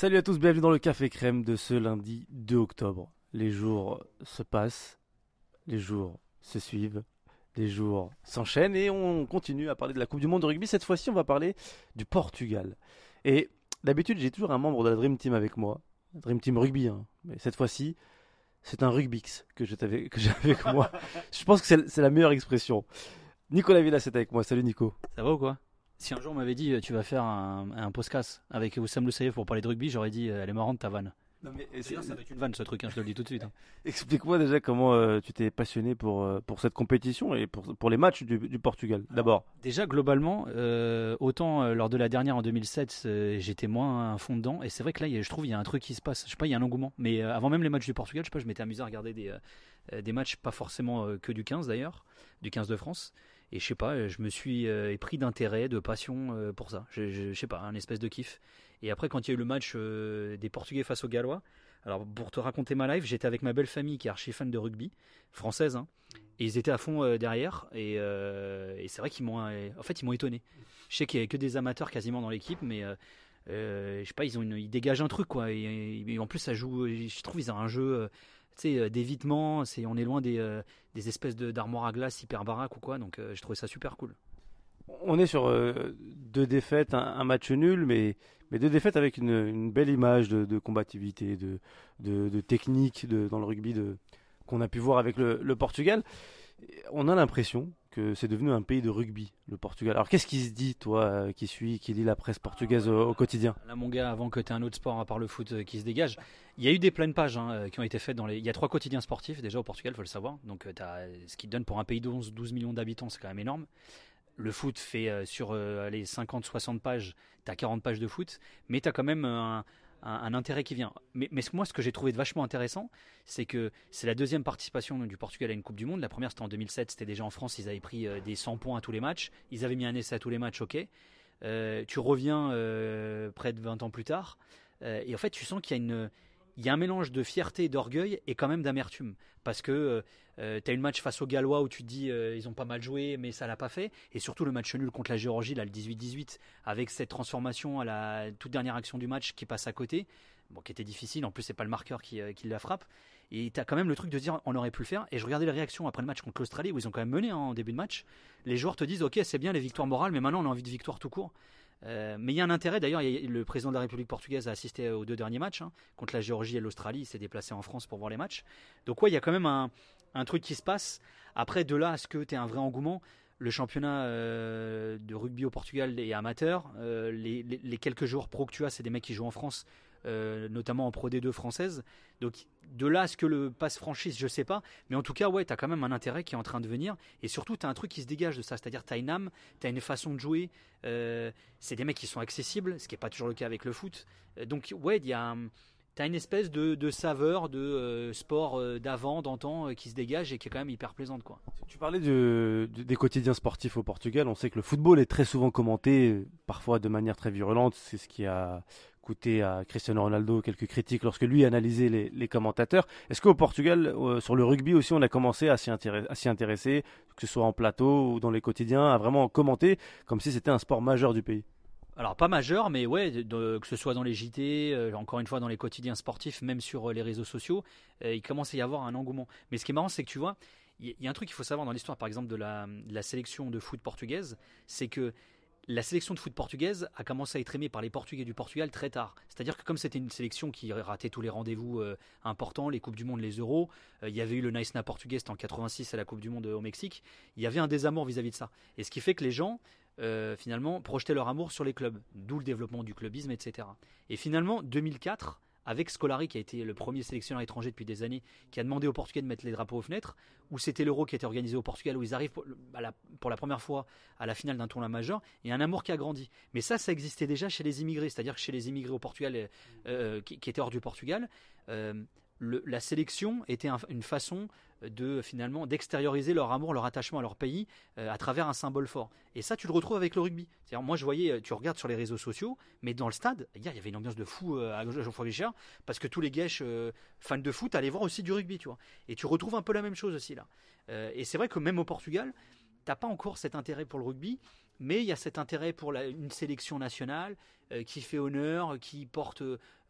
Salut à tous, bienvenue dans le Café Crème de ce lundi 2 octobre. Les jours se passent, les jours se suivent, les jours s'enchaînent et on continue à parler de la Coupe du Monde de rugby. Cette fois-ci, on va parler du Portugal. Et d'habitude, j'ai toujours un membre de la Dream Team avec moi, Dream Team Rugby, hein. mais cette fois-ci, c'est un Rugbix que j'ai avec, avec moi. Je pense que c'est la meilleure expression. Nicolas Villas est avec moi. Salut Nico. Ça va ou quoi? Si un jour on m'avait dit euh, tu vas faire un, un podcast avec Oussam Loussaïef pour parler de rugby, j'aurais dit euh, elle est marrante ta vanne. Non mais ça va être une vanne ce truc, hein, je te le dis tout de suite. Hein. Explique-moi déjà comment euh, tu t'es passionné pour, pour cette compétition et pour, pour les matchs du, du Portugal d'abord. Déjà globalement, autant lors de la dernière en 2007, j'étais moins un fond dedans et c'est vrai que là je trouve il y a un truc qui se passe. Je sais pas, il y a un engouement. Mais avant même les matchs du Portugal, je sais pas, je m'étais amusé à regarder des, des matchs pas forcément que du 15 d'ailleurs, du 15 de France. Et je sais pas, je me suis euh, pris d'intérêt, de passion euh, pour ça. Je, je, sais pas, un espèce de kiff. Et après, quand il y a eu le match euh, des Portugais face aux Gallois, alors pour te raconter ma life, j'étais avec ma belle famille qui est archi fan de rugby, française, hein, et ils étaient à fond derrière. Et, et c'est vrai qu'ils m'ont, en fait, ils m'ont étonné. Je sais qu'il y avait que des amateurs quasiment dans l'équipe, mais je sais pas, ils ont ils dégagent un truc quoi. Et, en plus, ça joue. Je trouve ils ont un jeu euh, d'évitement. C'est, on est loin des, euh, espèces de, d'armoires à glace hyper baraques ou quoi. Donc, euh, je trouvais ça super cool. On est sur deux défaites, un, match nul, mais, mais deux défaites avec une, belle image de, de combativité, de, de, de technique de, dans le rugby de, qu'on a pu voir avec le Portugal. On a l'impression que c'est devenu un pays de rugby, le Portugal. Alors qu'est-ce qui se dit, toi, euh, qui suis, qui lit la presse portugaise au, quotidien? Là, mon gars, avant que tu aies un autre sport à part le foot euh, qui se dégage, il y a eu des pleines pages hein, euh, qui ont été faites dans les. Il y a trois quotidiens sportifs déjà au Portugal, il faut le savoir. Donc, as... ce qui te donne pour un pays de 12 millions d'habitants, c'est quand même énorme. Le foot fait sur les 50-60 pages, tu as 40 pages de foot, mais tu as quand même un, un, intérêt qui vient. Mais, moi, ce que j'ai trouvé de vachement intéressant, c'est que c'est la deuxième participation du Portugal à une Coupe du Monde. La première, c'était en 2007, c'était déjà en France, ils avaient pris euh, des 100 points à tous les matchs. Ils avaient mis un essai à tous les matchs, ok. Euh, tu reviens euh, près de 20 ans plus tard, et en fait, tu sens qu'il y a une il y a un mélange de fierté, d'orgueil et quand même d'amertume. Parce que euh, euh, tu as une match face aux Gallois où tu te dis euh, ils ont pas mal joué, mais ça l'a pas fait. Et surtout le match nul contre la Géorgie, là, le 18-18, avec cette transformation à la toute dernière action du match qui passe à côté, bon, qui était difficile. En plus, c'est pas le marqueur qui, la frappe. Et tu as quand même le truc de dire on aurait pu le faire. Et je regardais les réactions après le match contre l'Australie où ils ont quand même mené hein, en début de match. Les joueurs te disent ok, c'est bien les victoires morales, mais maintenant on a envie de victoire tout court. Euh, mais il y a un intérêt, d'ailleurs, le président de la République portugaise a assisté aux deux derniers matchs, hein, contre la Géorgie et l'Australie, il s'est déplacé en France pour voir les matchs. Donc ouais, il y a quand même un, truc qui se passe. Après, de là à ce que tu aies un vrai engouement, le championnat euh, de rugby au Portugal est amateur. Euh, les, quelques joueurs pro que tu as, c'est des mecs qui jouent en France. Euh, notamment en Pro D2 française. Donc de là à ce que le passe franchise, je sais pas. Mais en tout cas, ouais, tu as quand même un intérêt qui est en train de venir. Et surtout, tu as un truc qui se dégage de ça. C'est-à-dire, tu as une âme, tu as une façon de jouer. C'est des mecs qui sont accessibles, ce qui n'est pas toujours le cas avec le foot. Donc, ouais, il y a. T'as une espèce de, saveur de sport d'avant, d'antan, qui se dégage et qui est quand même hyper plaisante. Quoi. Tu parlais des quotidiens sportifs au Portugal. On sait que le football est très souvent commenté, parfois de manière très virulente. C'est ce qui a coûté à Cristiano Ronaldo quelques critiques lorsque lui analysait les, les commentateurs. Est-ce qu'au Portugal, euh, sur le rugby aussi, on a commencé à s'y intéresser, que ce soit en plateau ou dans les quotidiens, à vraiment commenter comme si c'était un sport majeur du pays? Alors pas majeur, mais ouais, que ce soit dans les JT, euh, encore une fois dans les quotidiens sportifs, même sur euh, les réseaux sociaux, il commence à y avoir un engouement. Mais ce qui est marrant, c'est que tu vois, il y, a un truc qu'il faut savoir dans l'histoire, par exemple, de la, sélection de foot portugaise, c'est que la sélection de foot portugaise a commencé à être aimée par les Portugais du Portugal très tard. C'est-à-dire que comme c'était une sélection qui ratait tous les rendez-vous euh, importants, les Coupes du Monde, les Euros, euh, il y avait eu le Nice Na portugais en 86 à la Coupe du Monde euh, au Mexique, il y avait un désamour vis-à-vis de ça. Et ce qui fait que les gens, finalement, projetaient leur amour sur les clubs, d'où le développement du clubisme, etc. Et finalement, 2004, avec Scolari, qui a été le premier sélectionneur étranger depuis des années, qui a demandé aux Portugais de mettre les drapeaux aux fenêtres, où c'était l'Euro qui était organisé au Portugal, où ils arrivent pour, la, première fois à la finale d'un tournoi majeur, et un amour qui a grandi. Mais ça, ça existait déjà chez les immigrés, c'est-à-dire chez les immigrés au Portugal, euh, euh, qui, étaient hors du Portugal, euh, la sélection était une façon de finalement d'extérioriser leur amour, leur attachement à leur pays euh, à travers un symbole fort. Et ça, tu le retrouves avec le rugby. Moi, je voyais, euh, tu regardes sur les réseaux sociaux, mais dans le stade, hier, il y avait une ambiance de fou euh, à Guichard, parce que tous les guèches fans de foot allaient voir aussi du rugby, tu vois. Et tu retrouves un peu la même chose aussi là. et c'est vrai que même au Portugal, t'as pas encore cet intérêt pour le rugby mais il y a cet intérêt pour une sélection nationale euh, qui fait honneur, qui porte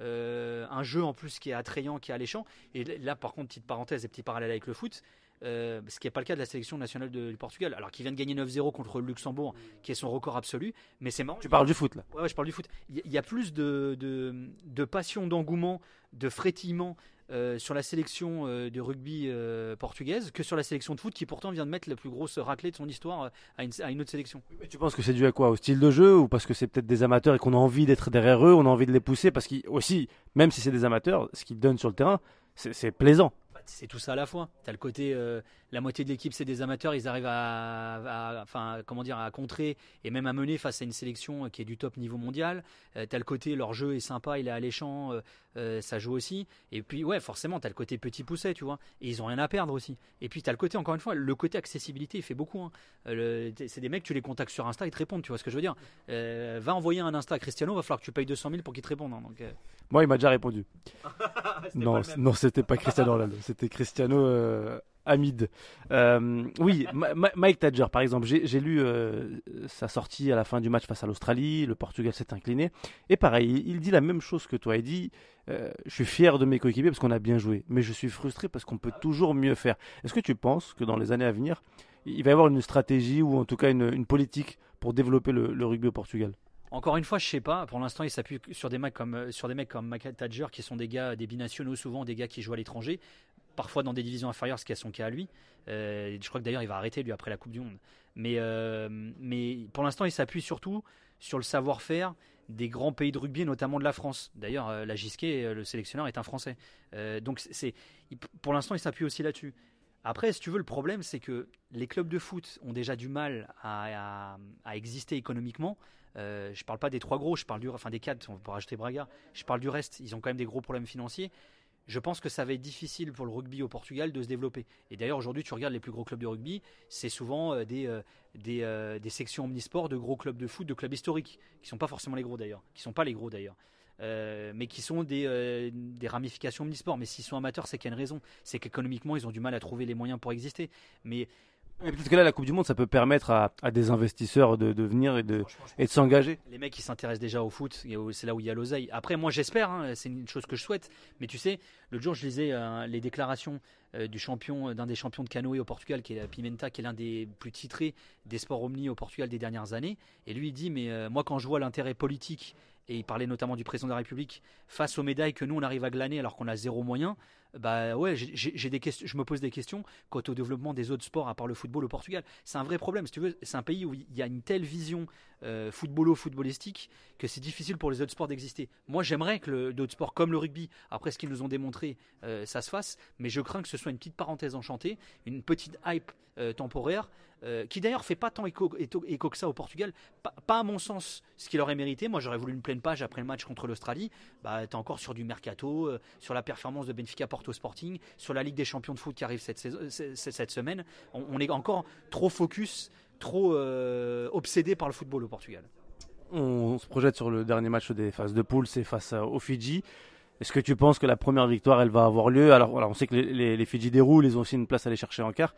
euh, un jeu en plus qui est attrayant, qui est alléchant. Et là, par contre, petite parenthèse et petit parallèle avec le foot, euh, ce qui n'est pas le cas de la sélection nationale du Portugal. Alors qu'ils viennent de gagner 9-0 contre le Luxembourg, qui est son record absolu. Mais c'est marrant. Tu parles du foot là Ouais, je parle du foot. Il y, a plus de, de passion, d'engouement, de frétillement euh, sur la sélection euh, de rugby euh, portugaise que sur la sélection de foot qui pourtant vient de mettre la plus grosse raclée de son histoire à une, autre sélection. tu penses que c'est dû à quoi? Au style de jeu ou parce que c'est peut-être des amateurs et qu'on a envie d'être derrière eux, on a envie de les pousser parce qu'aussi, même si c'est des amateurs, ce qu'ils donnent sur le terrain, c'est plaisant c'est tout ça à la fois. Tu as le côté, euh, la moitié de l'équipe, c'est des amateurs, ils arrivent à, enfin, comment dire, à contrer et même à mener face à une sélection qui est du top niveau mondial. Euh, tu as le côté, leur jeu est sympa, il est alléchant, euh, ça joue aussi. Et puis, ouais, forcément, tu as le côté petit pousset, tu vois. Et ils ont rien à perdre aussi. Et puis, tu as le côté, encore une fois, le côté accessibilité, il fait beaucoup. Hein. c'est des mecs, tu les contactes sur Insta, ils te répondent, tu vois ce que je veux dire. va envoyer un Insta à Cristiano, va falloir que tu payes 200 000 pour qu'il te réponde. Hein, Moi, il m'a déjà répondu. non, non, c'était pas Cristiano Ronaldo c'était Cristiano euh, Hamid. Euh, oui, Mike Tadger, par exemple, j'ai lu euh, sa sortie à la fin du match face à l'Australie. Le Portugal s'est incliné. Et pareil, il dit la même chose que toi. Il dit Je suis fier de mes coéquipiers parce qu'on a bien joué, mais je suis frustré parce qu'on peut toujours mieux faire. Est-ce que tu penses que dans les années à venir, il va y avoir une stratégie ou en tout cas une, politique pour développer le, rugby au Portugal? Encore une fois, je sais pas. Pour l'instant, il s'appuie sur des mecs comme sur des mecs comme Tadger, qui sont des gars, des binationaux, souvent des gars qui jouent à l'étranger parfois dans des divisions inférieures, ce qui est son cas à lui. Euh, je crois que d'ailleurs il va arrêter lui après la Coupe du Monde. Mais, euh, mais pour l'instant, il s'appuie surtout sur le savoir-faire des grands pays de rugby, notamment de la France. D'ailleurs, euh, la Gisquet, le sélectionneur, est un Français. donc c'est, pour l'instant, il s'appuie aussi là-dessus. Après, si tu veux, le problème, c'est que les clubs de foot ont déjà du mal à, exister économiquement. je ne parle pas des trois gros, je parle du, enfin des quatre, on va rajouter Braga. Je parle du reste. Ils ont quand même des gros problèmes financiers je pense que ça va être difficile pour le rugby au Portugal de se développer. Et d'ailleurs, aujourd'hui, tu regardes les plus gros clubs de rugby, c'est souvent euh, des, euh, euh, des, sections omnisports de gros clubs de foot, de clubs historiques, qui sont pas forcément les gros d'ailleurs, qui sont pas les gros d'ailleurs. Mais qui sont des, des ramifications omnisports. Mais s'ils sont amateurs, c'est qu'il y a une raison. C'est qu'économiquement, ils ont du mal à trouver les moyens pour exister. Mais peut-être que là, la Coupe du Monde, ça peut permettre à, des investisseurs de, venir et de, et de s'engager. Les mecs, qui s'intéressent déjà au foot, c'est là où il y a l'oseille. Après, moi, j'espère, hein, c'est une chose que je souhaite. Mais tu sais, l'autre jour, je lisais euh, les déclarations euh, du champion, d'un des champions de canoë au Portugal, qui est Pimenta, qui est l'un des plus titrés des sports omni au Portugal des dernières années. Et lui, il dit, mais euh, moi, quand je vois l'intérêt politique, et il parlait notamment du président de la République, face aux médailles que nous, on arrive à glaner alors qu'on a zéro moyen, bah ouais, j'ai des questions, je me pose des questions quant au développement des autres sports à part le football au Portugal. C'est un vrai problème, si tu veux. C'est un pays où il y a une telle vision euh, footballo-footballistique que c'est difficile pour les autres sports d'exister. Moi, j'aimerais que d'autres sports comme le rugby, après ce qu'ils nous ont démontré, euh, ça se fasse, mais je crains que ce soit une petite parenthèse enchantée, une petite hype euh, temporaire, qui d'ailleurs fait pas tant écho, que ça au Portugal, pas, à mon sens ce qu'il aurait mérité. Moi, j'aurais voulu une pleine page après le match contre l'Australie. Bah, es encore sur du mercato, sur la performance de Benfica Porto Sporting, sur la Ligue des Champions de foot qui arrive cette semaine. on, est encore trop focus trop euh, obsédé par le football au Portugal. On, se projette sur le dernier match des phases de poule, c'est face aux Fidji. Est-ce que tu penses que la première victoire, elle va avoir lieu? Alors on sait que les, Fidji déroulent, ils ont aussi une place à aller chercher en quart.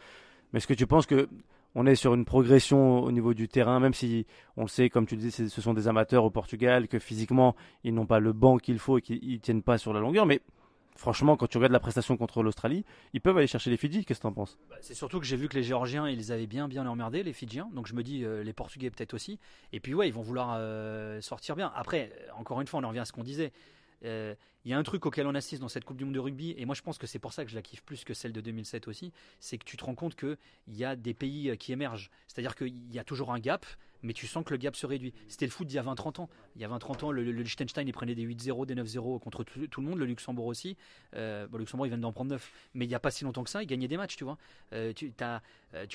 Mais est-ce que tu penses que on est sur une progression au niveau du terrain, même si on le sait, comme tu dis, ce sont des amateurs au Portugal, que physiquement ils n'ont pas le banc qu'il faut et qu'ils ne tiennent pas sur la longueur. Mais franchement, quand tu regardes la prestation contre l'Australie, ils peuvent aller chercher les Fidji. Qu'est-ce que tu en penses? Bah, C'est surtout que j'ai vu que les Géorgiens, ils avaient bien bien emmerdé, les Fidjiens. Donc je me dis, euh, les Portugais peut-être aussi. Et puis ouais, ils vont vouloir euh, sortir bien. Après, euh, encore une fois, on en revient à ce qu'on disait. Il y a un truc auquel on assiste dans cette Coupe du Monde de rugby, et moi je pense que c'est pour ça que je la kiffe plus que celle de 2007 aussi, c'est que tu te rends compte qu'il y a des pays qui émergent. C'est-à-dire qu'il y a toujours un gap, mais tu sens que le gap se réduit. C'était le foot d'il y a 20-30 ans. Il y a 20-30 ans, le, Liechtenstein, il prenait des 8-0, des 9-0 contre tout, le monde, le Luxembourg aussi. Euh, le Luxembourg, ils viennent d'en prendre 9. Mais il n'y a pas si longtemps que ça, ils gagnaient des matchs, tu vois. Euh, tu as, euh,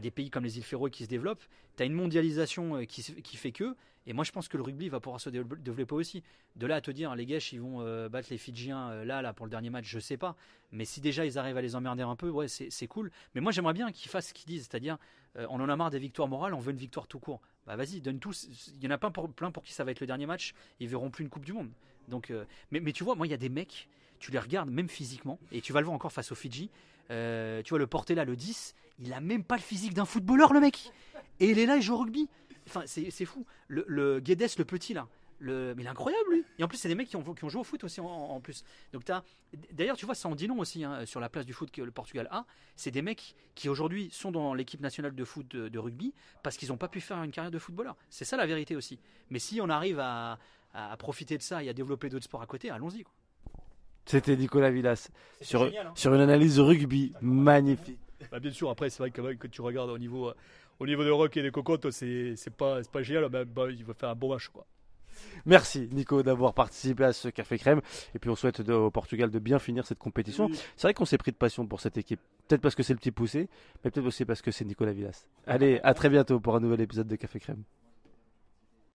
des pays comme les îles Féroé qui se développent, tu as une mondialisation qui, qui fait que, et moi je pense que le rugby va pouvoir se développer aussi. De là à te dire, les gars, ils vont battre les Fidjiens là, là, pour le dernier match, je sais pas. Mais si déjà ils arrivent à les emmerder un peu, ouais, c'est cool. Mais moi j'aimerais bien qu'ils fassent ce qu'ils disent, c'est-à-dire, on en a marre des victoires morales, on veut une victoire tout court bah vas-y, donne tous. Il y en a plein pour, plein pour qui ça va être le dernier match, ils verront plus une Coupe du Monde. Donc, euh, mais, mais, tu vois, moi, il y a des mecs, tu les regardes même physiquement, et tu vas le voir encore face aux Fidji. Euh, tu vois, le porter là, le 10, il a même pas le physique d'un footballeur, le mec. Et il est là, il joue au rugby. enfin, c'est fou. Le, le Guedes, le petit là. Le, mais il est incroyable lui. Et en plus, c'est des mecs qui ont, qui ont joué au foot aussi en, en plus. Donc t'as, d'ailleurs, tu vois, ça en dit long aussi hein, sur la place du foot que le Portugal a. C'est des mecs qui aujourd'hui sont dans l'équipe nationale de foot de, de rugby parce qu'ils n'ont pas pu faire une carrière de footballeur. C'est ça la vérité aussi. Mais si on arrive à, à profiter de ça et à développer d'autres sports à côté, allons-y. quoi. C'était Nicolas Villas C'était sur, génial, hein. sur une analyse de rugby magnifique. Bah, bien sûr, après, c'est vrai que quand tu regardes au niveau, euh, au niveau de rock et des cocottes, c'est c'est pas, c'est pas génial, mais bah, il va faire un bon match. Quoi. Merci Nico d'avoir participé à ce café crème. Et puis on souhaite de- au Portugal de bien finir cette compétition. C'est vrai qu'on s'est pris de passion pour cette équipe. Peut-être parce que c'est le petit poussé, mais peut-être aussi parce que c'est Nicolas Villas. Allez, à très bientôt pour un nouvel épisode de Café Crème.